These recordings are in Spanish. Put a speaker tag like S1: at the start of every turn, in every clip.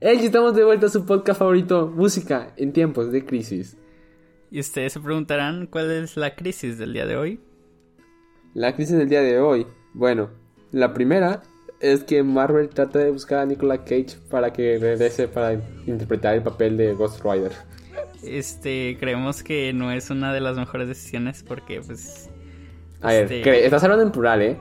S1: Hey, estamos de vuelta a su podcast favorito, música en tiempos de crisis.
S2: Y ustedes se preguntarán cuál es la crisis del día de hoy.
S1: La crisis del día de hoy. Bueno, la primera es que Marvel trata de buscar a Nicolas Cage para que regrese para interpretar el papel de Ghost Rider.
S2: Este, creemos que no es una de las mejores decisiones porque, pues.
S1: A ver,
S2: este,
S1: estás hablando en plural, ¿eh?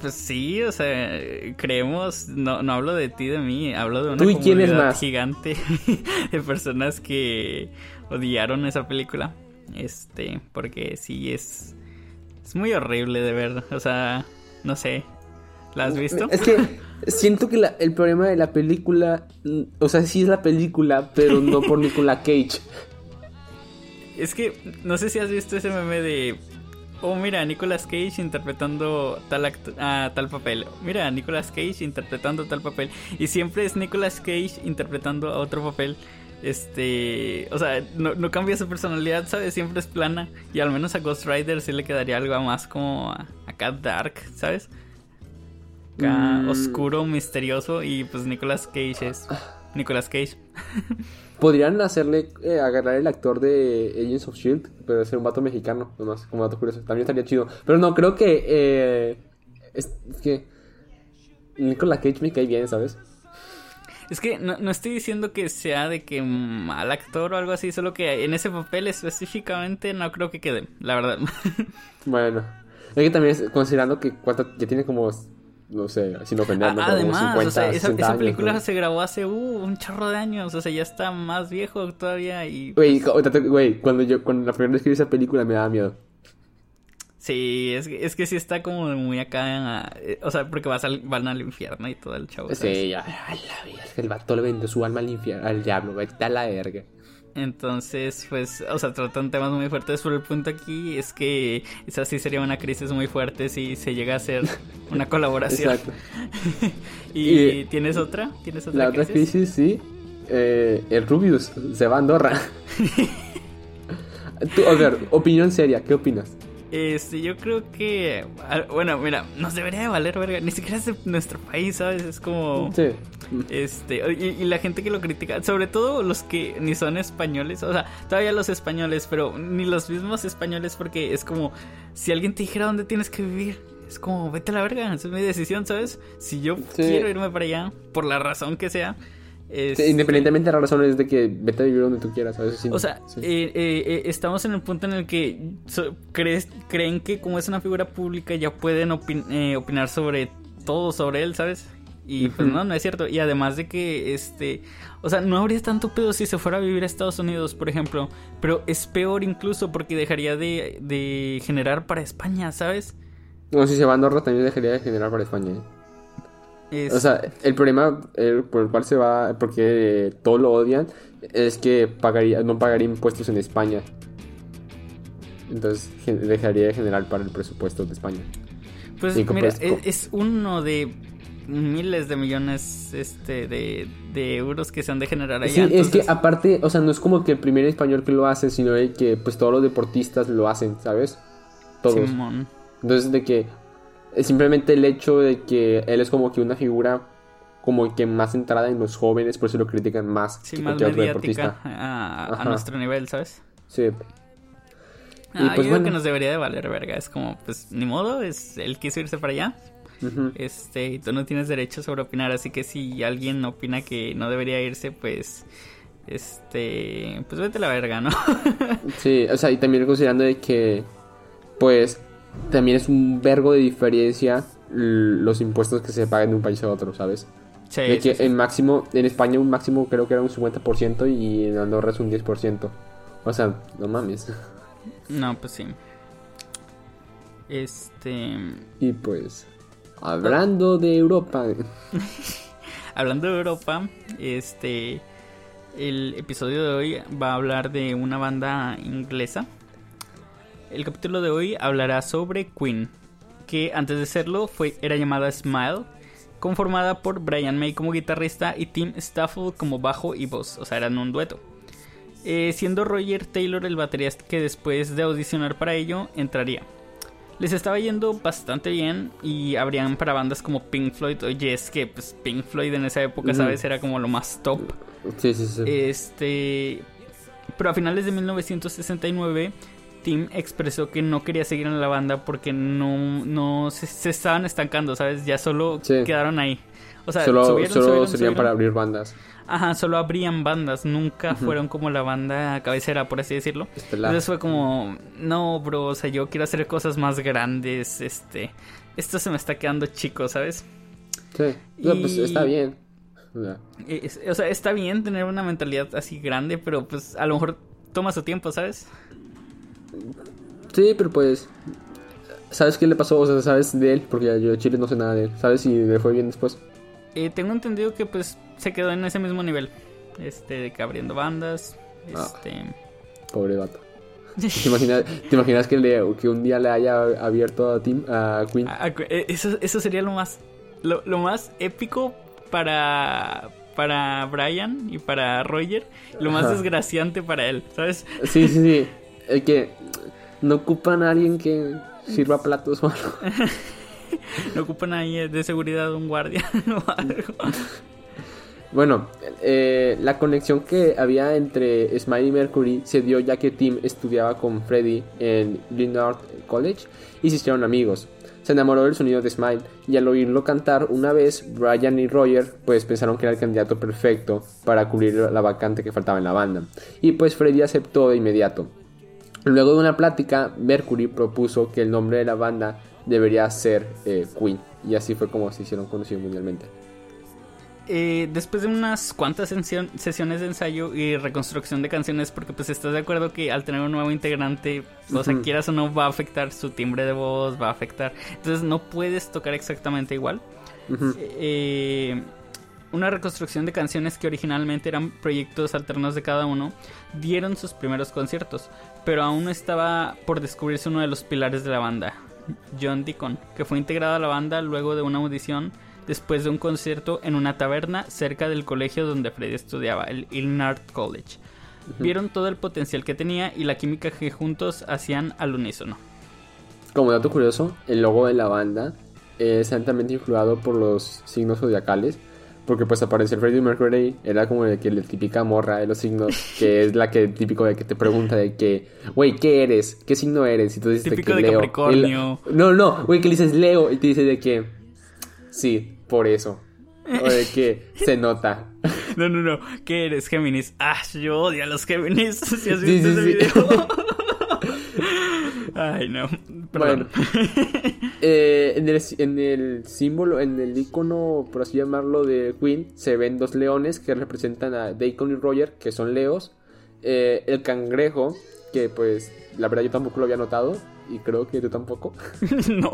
S2: Pues sí, o sea, creemos, no, no hablo de ti, de mí, hablo de una
S1: ¿Tú y quién es más?
S2: gigante de personas que odiaron esa película. Este, porque sí es, es muy horrible de ver, o sea, no sé, ¿la has visto?
S1: Es que siento que la- el problema de la película, mm, o sea, sí es la película, pero no por Nicolas Cage.
S2: Es que no sé si has visto ese meme de. Oh, mira, Nicolas Cage interpretando tal, ah, tal papel. Mira, Nicolas Cage interpretando tal papel. Y siempre es Nicolas Cage interpretando a otro papel. Este. O sea, no, no cambia su personalidad, ¿sabes? Siempre es plana. Y al menos a Ghost Rider sí le quedaría algo más como a- acá dark, ¿sabes? Acá
S1: Mm.
S2: oscuro, misterioso. Y pues Nicolas Cage es. Nicolas Cage.
S1: Podrían hacerle, eh, agarrar el actor de Agents of Shield, pero ser un vato mexicano, nomás, como dato curioso. También estaría chido. Pero no, creo que, eh, es, es que Nicolas Cage me cae bien, ¿sabes?
S2: Es que no, no estoy diciendo que sea de que mal actor o algo así, solo que en ese papel específicamente no creo que quede, la verdad.
S1: Bueno, es que también considerando que cuánto, ya tiene como, no sé, sin ofender, como
S2: Además,
S1: 50,
S2: o sea, esa,
S1: 60
S2: esa
S1: años,
S2: película
S1: ¿no?
S2: se grabó hace uh, un chorro de años, o sea, ya está más viejo todavía y...
S1: Güey, güey, cuando yo, cuando la primera vez que vi esa película me daba miedo.
S2: Sí, es que, es que sí está como muy acá, o sea, porque vas al- van al infierno y todo el chavo. ¿sabes?
S1: Sí, ya, ay, la vida, es que el vato le vendió su alma al infierno, al diablo, vete a la verga.
S2: Entonces, pues, o sea, tratan temas muy fuertes, pero el punto aquí es que esa sí sería una crisis muy fuerte si se llega a hacer una colaboración.
S1: Exacto.
S2: ¿Y,
S1: Y-
S2: tienes otra? ¿Tienes otra
S1: La otra crisis, sí. Eh, el Rubius se va a Andorra. Tú, a ver, opinión seria, ¿qué opinas?
S2: Este, yo creo que, bueno, mira, nos debería de valer verga, ni siquiera es de nuestro país, ¿sabes? Es como,
S1: Sí.
S2: Este, y, y la gente que lo critica, sobre todo los que ni son españoles, o sea, todavía los españoles, pero ni los mismos españoles porque es como, si alguien te dijera dónde tienes que vivir, es como, vete a la verga, es mi decisión, ¿sabes? Si yo
S1: Sí.
S2: quiero irme para allá, por la razón que sea, es...
S1: Sí, Independientemente de las razones de que vete a vivir donde tú quieras, ¿sabes? Sí,
S2: O sea,
S1: sí.
S2: eh, eh, eh, estamos en el punto en el que so- crees- creen que como es una figura pública ya pueden opin- eh, opinar sobre todo sobre él, ¿sabes? Y pues no, no es cierto. Y además de que, este, o sea, no habría tanto pedo si se fuera a vivir a Estados Unidos, por ejemplo. Pero es peor incluso porque dejaría de, de generar para España, ¿sabes?
S1: No, si se va a Andorra también dejaría de generar para España. ¿eh?
S2: Es-
S1: O sea, el problema por el cual se va, porque eh, todos lo odian, es que pagaría, no pagaría impuestos en España. Entonces dejaría de generar para el presupuesto de España.
S2: Pues mira,
S1: es,
S2: es uno de miles de millones este, de, de euros que se han de generar allá.
S1: Sí, es que aparte, o sea, no es como que el primer español que lo hace, sino que pues todos los deportistas lo hacen, ¿sabes? Todos.
S2: Simón.
S1: Entonces de que simplemente el hecho de que él es como que una figura como que más centrada en los jóvenes, por eso lo critican más
S2: Sí,
S1: que
S2: más
S1: cualquier otro deportista.
S2: a, a nuestro nivel, ¿sabes?
S1: Sí.
S2: Ah,
S1: Y pues
S2: yo que nos debería de valer verga. Es como, pues, ni modo, es él quiso irse para allá. Este, y tú no tienes derecho sobre opinar. Así que si alguien opina que no debería irse, pues. Este. Pues vete a la verga, ¿no?
S1: Sí, o sea, y también considerando de que, pues, también es un vergo de diferencia los impuestos que se pagan de un país a otro, ¿sabes?
S2: Sí,
S1: de que
S2: sí, sí.
S1: en máximo, en España un máximo creo que era un 50% y en Andorra es un 10%. O sea, no mames.
S2: No, pues sí. Este.
S1: Y pues, hablando de Europa,
S2: Hablando de Europa, este. El episodio de hoy va a hablar de una banda inglesa. El capítulo de hoy hablará sobre Queen, que antes de serlo fue, era llamada Smile, conformada por Brian May como guitarrista y Tim Stafford como bajo y voz, o sea, eran un dueto. Eh, siendo Roger Taylor el batería que después de audicionar para ello entraría. Les estaba yendo bastante bien y abrían para bandas como Pink Floyd. Oye, es que pues, Pink Floyd en esa época, ¿sabes? Era como lo más top.
S1: Sí, sí, sí.
S2: Este. Pero a finales de 1969, Tim expresó que no quería seguir en la banda porque no, no se, estaban estancando, ¿sabes? Ya solo quedaron ahí. O sea,
S1: solo, solo serían para abrir bandas.
S2: Ajá, solo abrían bandas, nunca fueron como la banda cabecera, por así decirlo. Entonces fue como, no, bro, o sea, yo quiero hacer cosas más grandes, este, esto se me está quedando chico, ¿sabes?
S1: Sí, pues está bien.
S2: o sea, está bien tener una mentalidad así grande, pero pues a lo mejor toma su tiempo, ¿sabes?
S1: Sí, pero pues, ¿sabes qué le pasó? O sea, ¿sabes de él? Porque yo de Chile no sé nada de él. ¿Sabes si le fue bien después?
S2: Eh, tengo entendido que pues se quedó en ese mismo nivel. Este, de que abriendo bandas. Ah, este.
S1: pobre vato. ¿Te imaginas, que, que un día le haya abierto a, Tim, a Queen?
S2: Eh, eso, eso sería lo más. Lo, más épico para. Para Brian y para Roger. Lo más desgraciante para él, ¿sabes?
S1: Sí, sí, sí. Es que no ocupan a alguien que sirva platos o algo.
S2: no ocupan ahí de seguridad un guardia o algo.
S1: Bueno, eh, la conexión que había entre Smiley y Mercury se dio ya que Tim estudiaba con Freddy en Lindard College y se hicieron amigos. Se enamoró del sonido de Smile y al oírlo cantar una vez, Brian y Roger pues pensaron que era el candidato perfecto para cubrir la vacante que faltaba en la banda. Y pues Freddy aceptó de inmediato. Luego de una plática, Mercury propuso que el nombre de la banda debería ser eh, Queen y así fue como se hicieron conocidos mundialmente.
S2: Eh, después de unas cuantas sesiones de ensayo y reconstrucción de canciones, porque pues estás de acuerdo que al tener un nuevo integrante, o sea, quieras o no, va a afectar su timbre de voz, va a afectar. Entonces no puedes tocar exactamente igual. Eh, una reconstrucción de canciones que originalmente eran proyectos alternos de cada uno, dieron sus primeros conciertos, pero aún no estaba por descubrirse uno de los pilares de la banda, John Deacon, que fue integrado a la banda luego de una audición después de un concierto en una taberna cerca del colegio donde Freddy estudiaba, el Ilnard College. Vieron todo el potencial que tenía y la química que juntos hacían al unísono.
S1: Como dato curioso, el logo de la banda es altamente influado por los signos zodiacales. Porque pues aparecer Freddie Mercury era como de que la típica morra de los signos, que es la que típico de que te pregunta de que, güey, ¿qué eres? ¿Qué signo eres? Y tú dices
S2: típico de, que Capricornio.
S1: no, no, güey, que le dices Leo y te dice de que, sí, por eso. O de que se nota.
S2: No, no, no. ¿Qué eres, Géminis? Ah, yo odio a los Géminis. Si has visto ese video. Ay, no. Bueno.
S1: Eh, en, el, en, el, símbolo, en el icono, por así llamarlo, de Queen, se ven dos leones que representan a Deacon y Roger, que son leos. Eh, el cangrejo, que pues la verdad yo tampoco lo había notado, y creo que tú tampoco.
S2: no.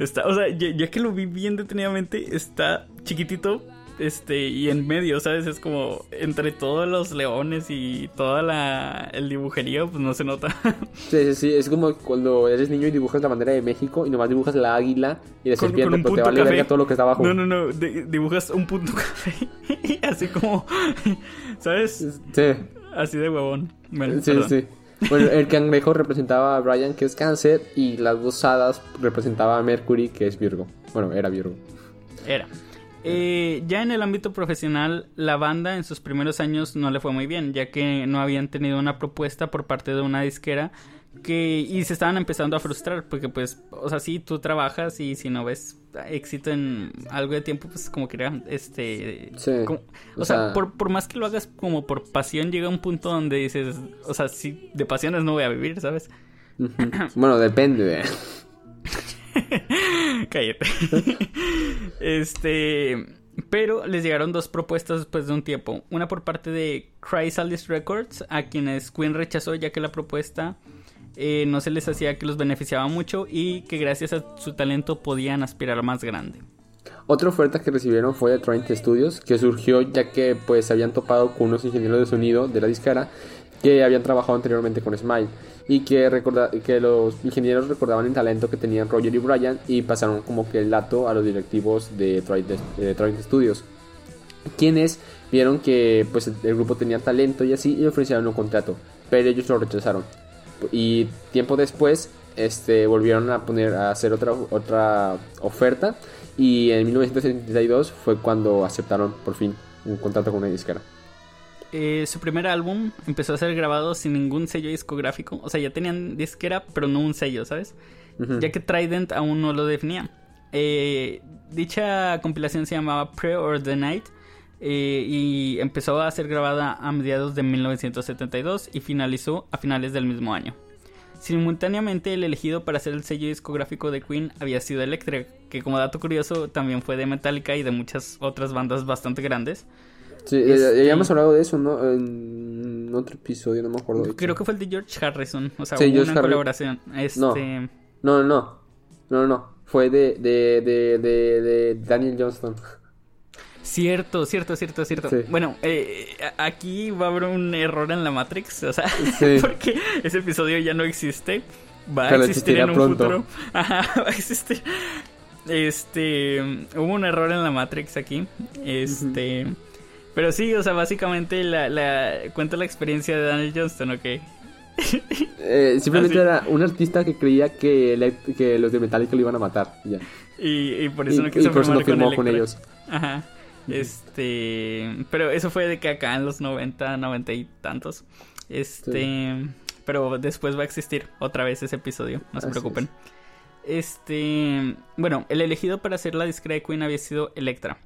S2: Está, o sea, ya, que lo vi bien detenidamente, está chiquitito. Este, y en medio, ¿sabes? Es como entre todos los leones y toda la el dibujerío, pues no se nota.
S1: sí, sí, sí, es como cuando eres niño y dibujas la bandera de México y nomás dibujas la águila y la serpiente, pero te vale verga todo lo que está abajo.
S2: No, no, no, dibujas un punto café. así como, ¿sabes?
S1: Sí.
S2: Así de huevón.
S1: sí, sí. Bueno, el cangrejo representaba a Brian, que es cáncer, y las dos hadas representaba a Mercury, que es Virgo. Bueno, era Virgo.
S2: Era. Eh, ya en el ámbito profesional, la banda en sus primeros años no le fue muy bien, ya que no habían tenido una propuesta por parte de una disquera que y se estaban empezando a frustrar porque pues o sea sí tú trabajas y si no ves éxito en algo de tiempo pues como que este o, sea, por, más que lo hagas como por pasión llega un punto donde dices o sea sí de pasiones no voy a vivir sabes
S1: bueno depende
S2: cállate. Este pero les llegaron dos propuestas después de un tiempo. Una por parte de Chrysalis Records a quienes Queen rechazó ya que la propuesta eh, no se les hacía que los beneficiaba mucho y que gracias a su talento podían aspirar a más grande.
S1: Otra oferta que recibieron fue de Trident Studios, que surgió ya que pues habían topado con unos ingenieros de sonido de la disquera que habían trabajado anteriormente con Smile y que, que los ingenieros recordaban el talento que tenían Roger y Brian y pasaron como que el dato a los directivos de Trident, Studios quienes vieron que pues el grupo tenía talento y así y ofrecieron un contrato pero ellos lo rechazaron y tiempo después este, volvieron a poner a hacer otra, otra oferta y en 1972 fue cuando aceptaron por fin un contrato con una disquera.
S2: Eh, su primer álbum empezó a ser grabado sin ningún sello discográfico. O sea, ya tenían disquera, pero no un sello, ¿sabes? Ya que Trident aún no lo definía. Eh, dicha compilación se llamaba Pre or the Night eh, y empezó a ser grabada a mediados de 1972 y finalizó a finales del mismo año. Simultáneamente el elegido para ser el sello discográfico de Queen había sido Electric, que como dato curioso también fue de Metallica y de muchas otras bandas bastante grandes.
S1: Sí, ya hemos hablado de eso, ¿no? En otro episodio, no me acuerdo.
S2: Creo que fue el de George Harrison, o sea, hubo una colaboración. Este...
S1: No. no, no, no, no, fue de, de, de, de, Daniel Johnston.
S2: Cierto, cierto, cierto, cierto. Bueno, eh, aquí va a haber un error en la Matrix, o sea, porque ese episodio ya no existe. Va a existir en un futuro. Ajá, va a existir. Este, hubo un error en la Matrix aquí. Este, pero sí, o sea, básicamente la, la cuenta la experiencia de Daniel Johnston, ¿ok?
S1: Eh, simplemente era un artista que creía que, que los de Metallica lo iban a matar. Ya.
S2: Y, por eso no quiso firmar con, ellos. Ajá. Este. Pero eso fue de que acá en los 90, 90 y tantos. Este. Pero después va a existir otra vez ese episodio, no se preocupen. Este. Bueno, el elegido para hacer la discreta Queen había sido Electra.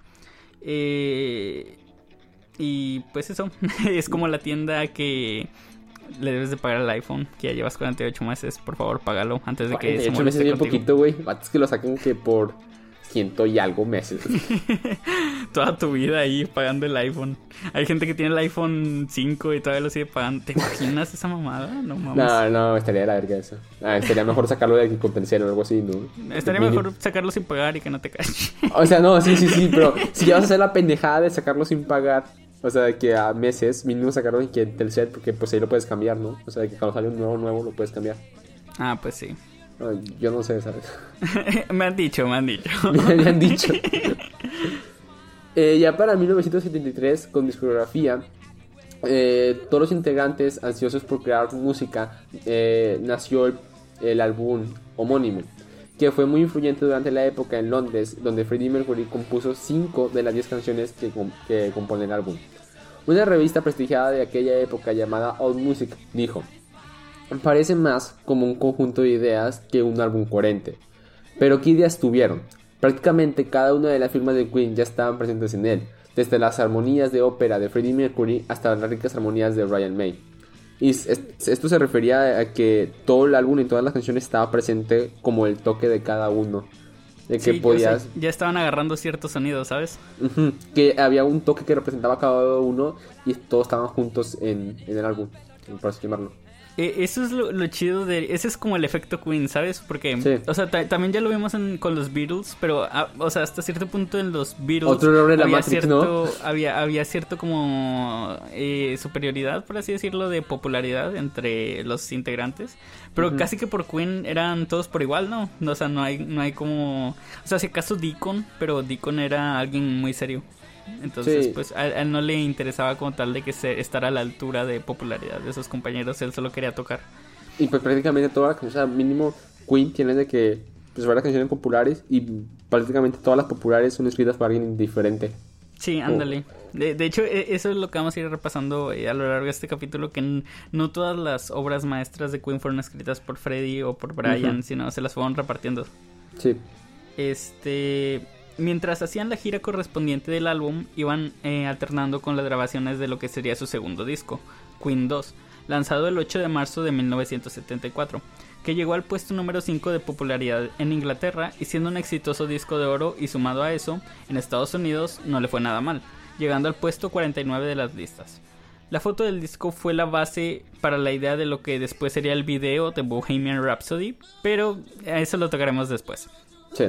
S2: Eh, y pues eso, es como la tienda que le debes de pagar al iPhone, que ya llevas 48 meses, por favor, págalo antes de que
S1: se me meses bien poquito, güey. Es que lo saquen que por ciento y algo meses.
S2: Toda tu vida ahí pagando el iPhone. Hay gente que tiene el iPhone 5 y todavía lo sigue pagando. ¿Te imaginas esa mamada? No mames.
S1: No, no, estaría de la verga eso. Ah, estaría mejor sacarlo de compensación o algo así, ¿no?
S2: Estaría mejor sacarlo sin pagar y que no te cache.
S1: O sea, no, sí, sí, sí, pero si ya vas a hacer la pendejada de sacarlo sin pagar, o sea, que a meses mínimo sacarlo en que Telcel, porque pues ahí lo puedes cambiar, ¿no? O sea, que cuando sale un nuevo, nuevo lo puedes cambiar.
S2: Ah, pues sí.
S1: yo no sé, ¿sabes?
S2: me han dicho, me han dicho.
S1: me, han dicho. Eh, ya para 1973, con discografía, eh, todos los integrantes ansiosos por crear música, eh, nació el, el álbum homónimo que fue muy influyente durante la época en Londres, donde Freddie Mercury compuso 5 de las 10 canciones que, que componen el álbum. Una revista prestigiada de aquella época llamada Old Music dijo, parece más como un conjunto de ideas que un álbum coherente. Pero ¿qué ideas tuvieron? Prácticamente cada una de las firmas de Queen ya estaban presentes en él, desde las armonías de ópera de Freddie Mercury hasta las ricas armonías de Ryan May. Y esto se refería a que todo el álbum y todas las canciones estaba presente como el toque de cada uno. De que podías...
S2: ya estaban agarrando ciertos sonidos, ¿sabes?
S1: que había un toque que representaba cada uno y todos estaban juntos en, en el álbum, por así llamarlo.
S2: E, eso es lo, chido de... Ese es como el efecto Queen, ¿sabes? Porque, o sea, también ya lo vimos con los Beatles, pero, ah, o sea, hasta cierto punto en los Beatles...
S1: Otro de la había cierto,
S2: había, había cierto como eh, superioridad, por así decirlo, de popularidad entre los integrantes. Pero casi que por Queen eran todos por igual, ¿no? O sea, no hay, no hay como... O sea, si acaso Deacon, pero Deacon era alguien muy serio. Entonces, pues a, él no le interesaba como tal de que se estar a la altura de popularidad de sus compañeros, él solo quería tocar.
S1: Y pues prácticamente todas las canciones, o sea, mínimo Queen tiene de que pues varias canciones populares y prácticamente todas las populares son escritas por alguien diferente.
S2: Sí, ándale. De, de, hecho, e, eso es lo que vamos a ir repasando eh, a lo largo de este capítulo, que no todas las obras maestras de Queen fueron escritas por Freddie o por Brian, sino se las fueron repartiendo.
S1: Sí.
S2: Este, Mientras hacían la gira correspondiente del álbum, iban eh, alternando con las grabaciones de lo que sería su segundo disco, Queen 2, lanzado el 8 de marzo de 1974, que llegó al puesto número 5 de popularidad en Inglaterra y siendo un exitoso disco de oro y sumado a eso, en Estados Unidos no le fue nada mal, llegando al puesto 49 de las listas. La foto del disco fue la base para la idea de lo que después sería el video de Bohemian Rhapsody, pero eso lo tocaremos después.
S1: Sí.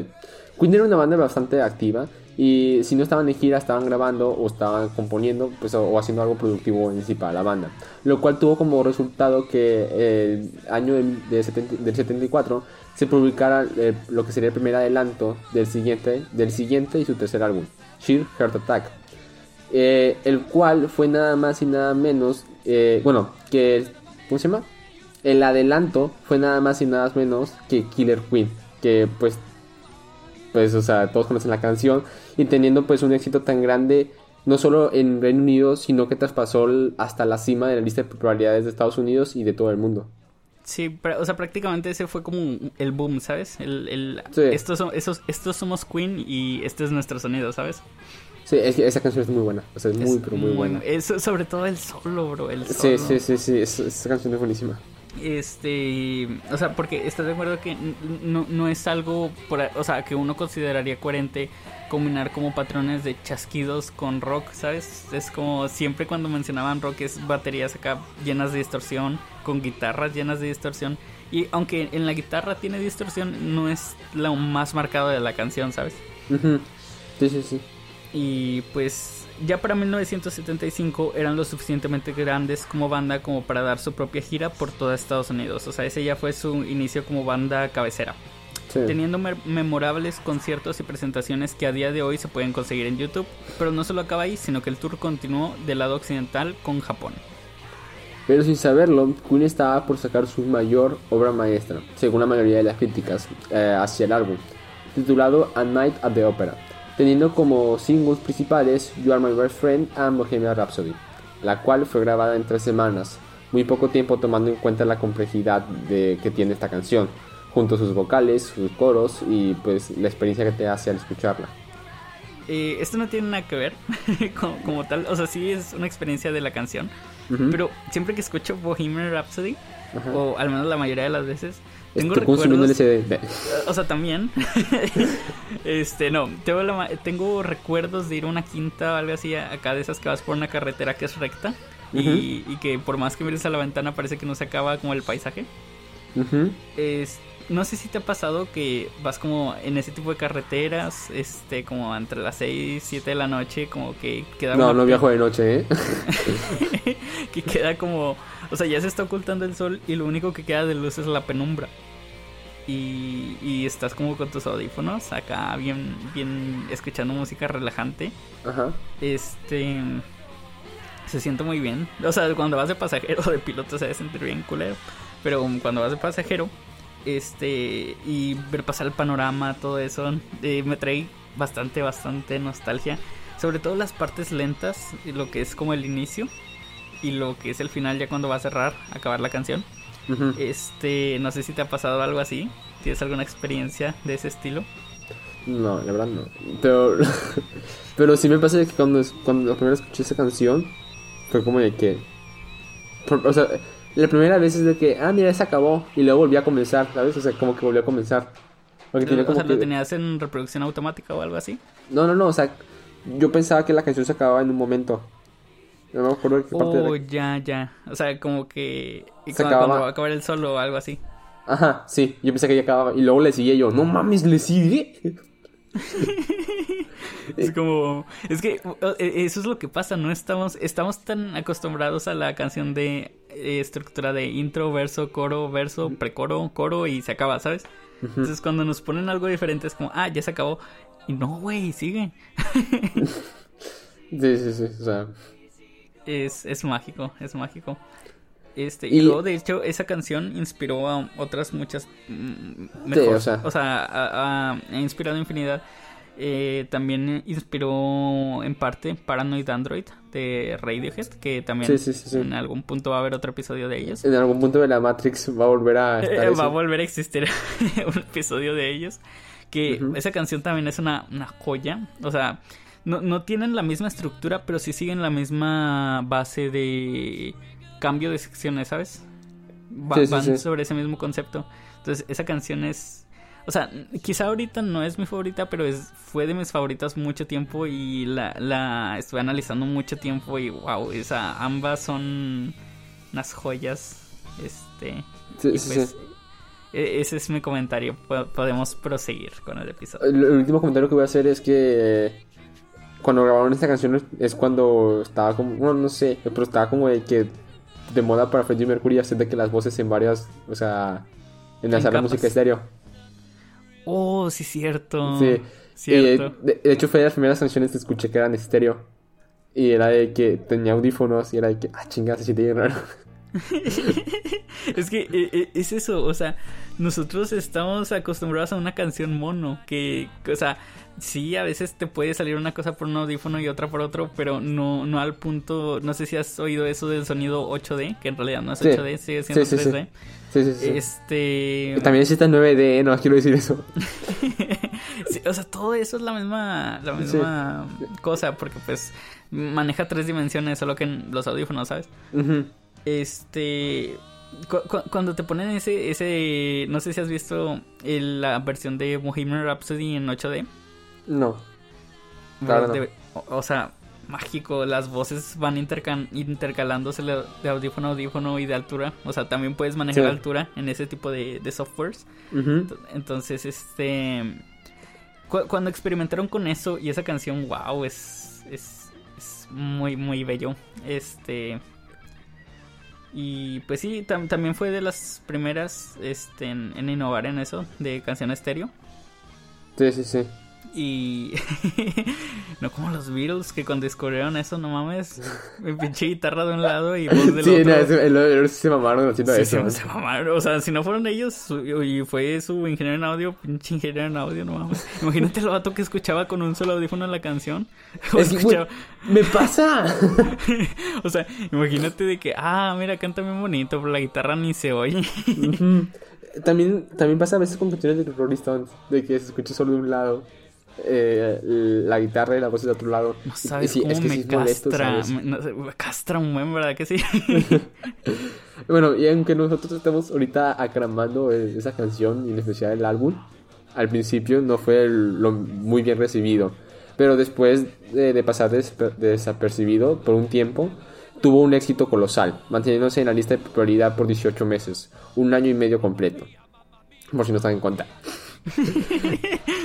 S1: Queen era una banda bastante activa y si no estaban en gira estaban grabando o estaban componiendo pues, o, haciendo algo productivo en sí para la banda. Lo cual tuvo como resultado que el año de, del 74 se publicara eh, lo que sería el primer adelanto del siguiente, del siguiente y su tercer álbum, Sheer Heart Attack. Eh, el cual fue nada más y nada menos, eh, bueno, que, ¿cómo se llama? el adelanto fue nada más y nada menos que Killer Queen, que pues pues o sea, todos conocen la canción y teniendo pues un éxito tan grande no solo en Reino Unido, sino que traspasó hasta la cima de la lista de popularidades de Estados Unidos y de todo el mundo.
S2: Sí, o sea, prácticamente ese fue como el boom, ¿sabes? El, el estos, esos, estos somos Queen y este es nuestro sonido, ¿sabes?
S1: Sí, esa canción es muy buena. O sea, es, muy, pero muy, buena.
S2: sobre todo el solo, bro. El
S1: solo. Sí, sí, sí, sí. esa canción es buenísima.
S2: Este, o sea, porque estás de acuerdo que no, no es algo, o sea, que uno consideraría coherente combinar como patrones de chasquidos con rock, ¿sabes? Es como siempre cuando mencionaban rock es baterías acá llenas de distorsión, con guitarras llenas de distorsión. Y aunque en la guitarra tiene distorsión, no es lo más marcado de la canción, ¿sabes?
S1: Sí, sí, sí.
S2: Y pues ya para 1975 eran lo suficientemente grandes como banda como para dar su propia gira por toda Estados Unidos. O sea, ese ya fue su inicio como banda cabecera. Teniendo memorables conciertos y presentaciones que a día de hoy se pueden conseguir en YouTube. Pero no solo acaba ahí, sino que el tour continuó del lado occidental con Japón.
S1: Pero sin saberlo, Queen estaba por sacar su mayor obra maestra, según la mayoría de las críticas, eh, hacia el álbum, titulado A Night at the Opera teniendo como singles principales You Are My Best Friend and Bohemian Rhapsody, la cual fue grabada en tres semanas, muy poco tiempo tomando en cuenta la complejidad que tiene esta canción, junto a sus vocales, sus coros y pues la experiencia que te hace al escucharla.
S2: Eh, esto no tiene nada que ver como, tal, o sea, sí es una experiencia de la canción, pero siempre que escucho Bohemian Rhapsody, o al menos la mayoría de las veces, tengo recuerdos. O sea, también. este, no. Tengo, tengo recuerdos de ir a una quinta o algo así, acá de esas que vas por una carretera que es recta. y, que por más que mires a la ventana parece que no se acaba como el paisaje. No sé si te ha pasado que vas como en ese tipo de carreteras, este, como entre las 6, 7 de la noche, como que queda...
S1: No, no viajo de noche, ¿eh?
S2: que queda como o sea, ya se está ocultando el sol y lo único que queda de luz es la penumbra. Y, y estás como con tus audífonos acá bien, bien escuchando música relajante. Ajá. Este se siente muy bien. O sea, cuando vas de pasajero o de piloto se debe sentir bien culero. Pero cuando vas de pasajero, este, y ver pasar el panorama, todo eso, eh, me trae bastante, bastante nostalgia. Sobre todo las partes lentas, lo que es como el inicio y lo que es el final ya cuando va a cerrar, acabar la canción. Este, no sé si te ha pasado algo así. ¿Tienes alguna experiencia de ese estilo?
S1: No, la verdad no. Pero, pero sí me pasa que cuando, cuando la primera escuché esa canción, fue como de que. o sea, la primera vez es de que, ah, mira, se acabó. Y luego volvió a comenzar, ¿sabes? O sea, como que volvió a comenzar.
S2: Porque tenía como o sea, ¿lo tenías en reproducción automática o algo así?
S1: No, no, no, o sea, yo pensaba que la canción se acababa en un momento.
S2: No me acuerdo qué parte Oh, ya, ya. O sea, como que. Y cuando, va a acabar el solo o algo así.
S1: Ajá, sí. Yo pensé que ya acababa. Y luego le seguía yo. No mames, le sigue.
S2: es como. Es que e, eso es lo que pasa, ¿no? Estamos, estamos tan acostumbrados a la canción de eh, estructura de intro, verso, coro, verso, precoro, coro y se acaba, ¿sabes? Entonces cuando nos ponen algo diferente es como, ah, ya se acabó. Y no, güey, sigue.
S1: sí, sí, sí. O sea
S2: es, es mágico, es mágico. Este, y, luego, de hecho, esa canción inspiró a otras muchas mm, o sea, o sea ha, inspirado infinidad. Eh, también inspiró en parte Paranoid Android de Radiohead, que también en algún punto va a haber otro episodio de ellos.
S1: En algún punto de la Matrix va a volver a
S2: estar Va a volver a existir un episodio de ellos. Que esa canción también es una, una joya. O sea, no, no tienen la misma estructura, pero sí siguen la misma base de cambio de secciones, ¿sabes? van sobre ese mismo concepto. Entonces, esa canción es. O sea, quizá ahorita no es mi favorita, pero es, fue de mis favoritas mucho tiempo y la, la estuve analizando mucho tiempo y wow, esa, ambas son unas joyas. Este. Pues, e, ese es mi comentario. Podemos proseguir con el episodio.
S1: el, último comentario que voy a hacer es que cuando grabaron esta canción es cuando estaba como, bueno, no sé, pero estaba como de que de moda para Freddie Mercury hacer de que las voces en varias, o sea, en la sala música estéreo.
S2: Oh, sí, cierto. Sí. Cierto.
S1: de, hecho, fue de las primeras canciones que escuché que eran estéreo. Y era de que tenía audífonos y era de que, ah, chingada, se bien raro.
S2: es que eh, eh, es eso, o sea, nosotros estamos acostumbrados a una canción mono, que, o sea, sí, a veces te puede salir una cosa por un audífono y otra por otro, pero no, no al punto, no sé si has oído eso del sonido 8D, que en realidad no es 8D, sigue siendo 3D.
S1: Sí, sí, sí.
S2: Este...
S1: también existe 9D, no quiero decir eso.
S2: o sea, todo eso es la misma, la misma cosa, porque pues maneja tres dimensiones, solo que en los audífonos, ¿sabes? Este cuando te ponen ese, ese, no sé si has visto la versión de Bohemian Rhapsody en 8D.
S1: No.
S2: o, sea, mágico, las voces van intercalándose de audífono a audífono y de altura. O sea, también puedes manejar altura en ese tipo de, softwares. Entonces, este... cuando experimentaron con eso y esa canción, wow, es, es, es muy, muy bello. Este... Y pues sí, también fue de las primeras este, en, innovar en eso, de canción estéreo.
S1: Sí, sí, sí.
S2: Y no como los Beatles que cuando descubrieron eso, no mames, mi pinche guitarra de un lado y voz del
S1: sí,
S2: otro.
S1: Sí, no, se mamaron haciendo sí, eso.
S2: Se, mamaron, o sea, si no fueron ellos y fue su ingeniero en audio, pinche ingeniero en audio, no mames. Imagínate el vato que escuchaba con un solo audífono la canción.
S1: Es escuchaba... me pasa.
S2: o sea, imagínate de que, ah, mira, canta bien bonito, pero la guitarra ni se oye.
S1: También, también pasa a veces con canciones de Rolling Stones, de que se escucha solo de un lado eh, la guitarra y la voz de otro lado.
S2: No sabes cómo es que me castra. me, castra un buen, ¿verdad que sí?
S1: bueno, y aunque nosotros estamos ahorita aclamando esa canción, y en especial el álbum, al principio no fue lo muy bien recibido. Pero después de, pasar desapercibido por un tiempo, tuvo un éxito colosal, manteniéndose en la lista de popularidad por 18 meses, un año y medio completo. Por si no están en cuenta.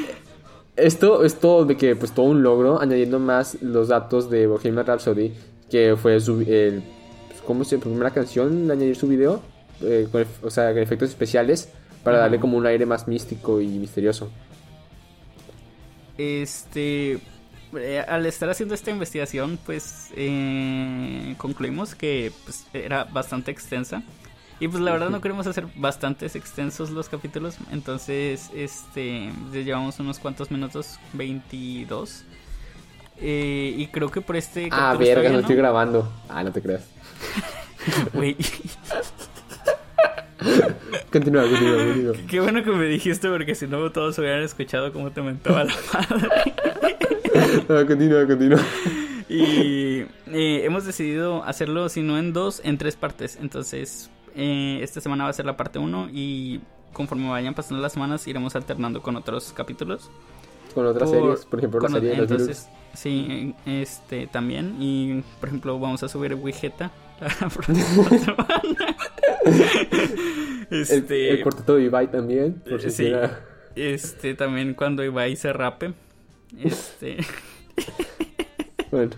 S1: Esto es todo de que, pues, todo un logro, añadiendo más los datos de Bohemian Rhapsody, que fue su, el, pues, ¿cómo se primera canción añadir su video, eh, o sea, con efectos especiales, para darle como un aire más místico y misterioso.
S2: Este, eh, al estar haciendo esta investigación, pues, eh, concluimos que pues, era bastante extensa. Y pues la verdad no queremos hacer bastantes extensos los capítulos, entonces este ya llevamos unos cuantos minutos, 22. Eh, y creo que por este
S1: Ah, verga, no, estoy grabando. Ah, no te creas.
S2: Güey.
S1: continúa, continúa, continúa.
S2: Qué bueno que me dijiste porque si no todos hubieran escuchado cómo te mentaba la madre.
S1: no, continúa, continúa.
S2: Y eh, hemos decidido hacerlo, si no en dos, en tres partes. Entonces, eh, esta semana va a ser la parte 1 y conforme vayan pasando las semanas iremos alternando con otros capítulos.
S1: Con otras series, por ejemplo, la serie de entonces,
S2: Sí, este también. Y por ejemplo, vamos a subir Wigeta
S1: este, el, el, de Ibai también, por si
S2: sí, Este también cuando Ibai se rape. Este.
S1: bueno.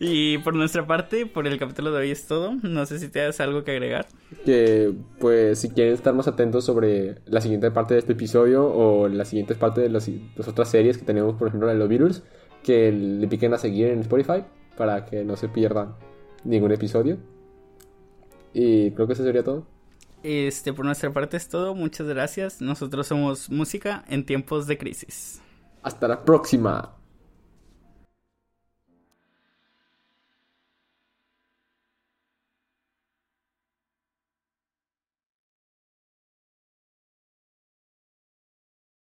S2: Y por nuestra parte, por el capítulo de hoy es todo. No sé si te das algo que agregar.
S1: Que, pues, si quieren estar más atentos sobre la siguiente parte de este episodio o la siguiente parte de las, otras series que tenemos, por ejemplo, la de los Beatles, que le piquen a seguir en Spotify para que no se pierdan ningún episodio. Y creo que eso sería todo.
S2: Este, por nuestra parte es todo. Muchas gracias. Nosotros somos música en tiempos de crisis.
S1: Hasta la próxima.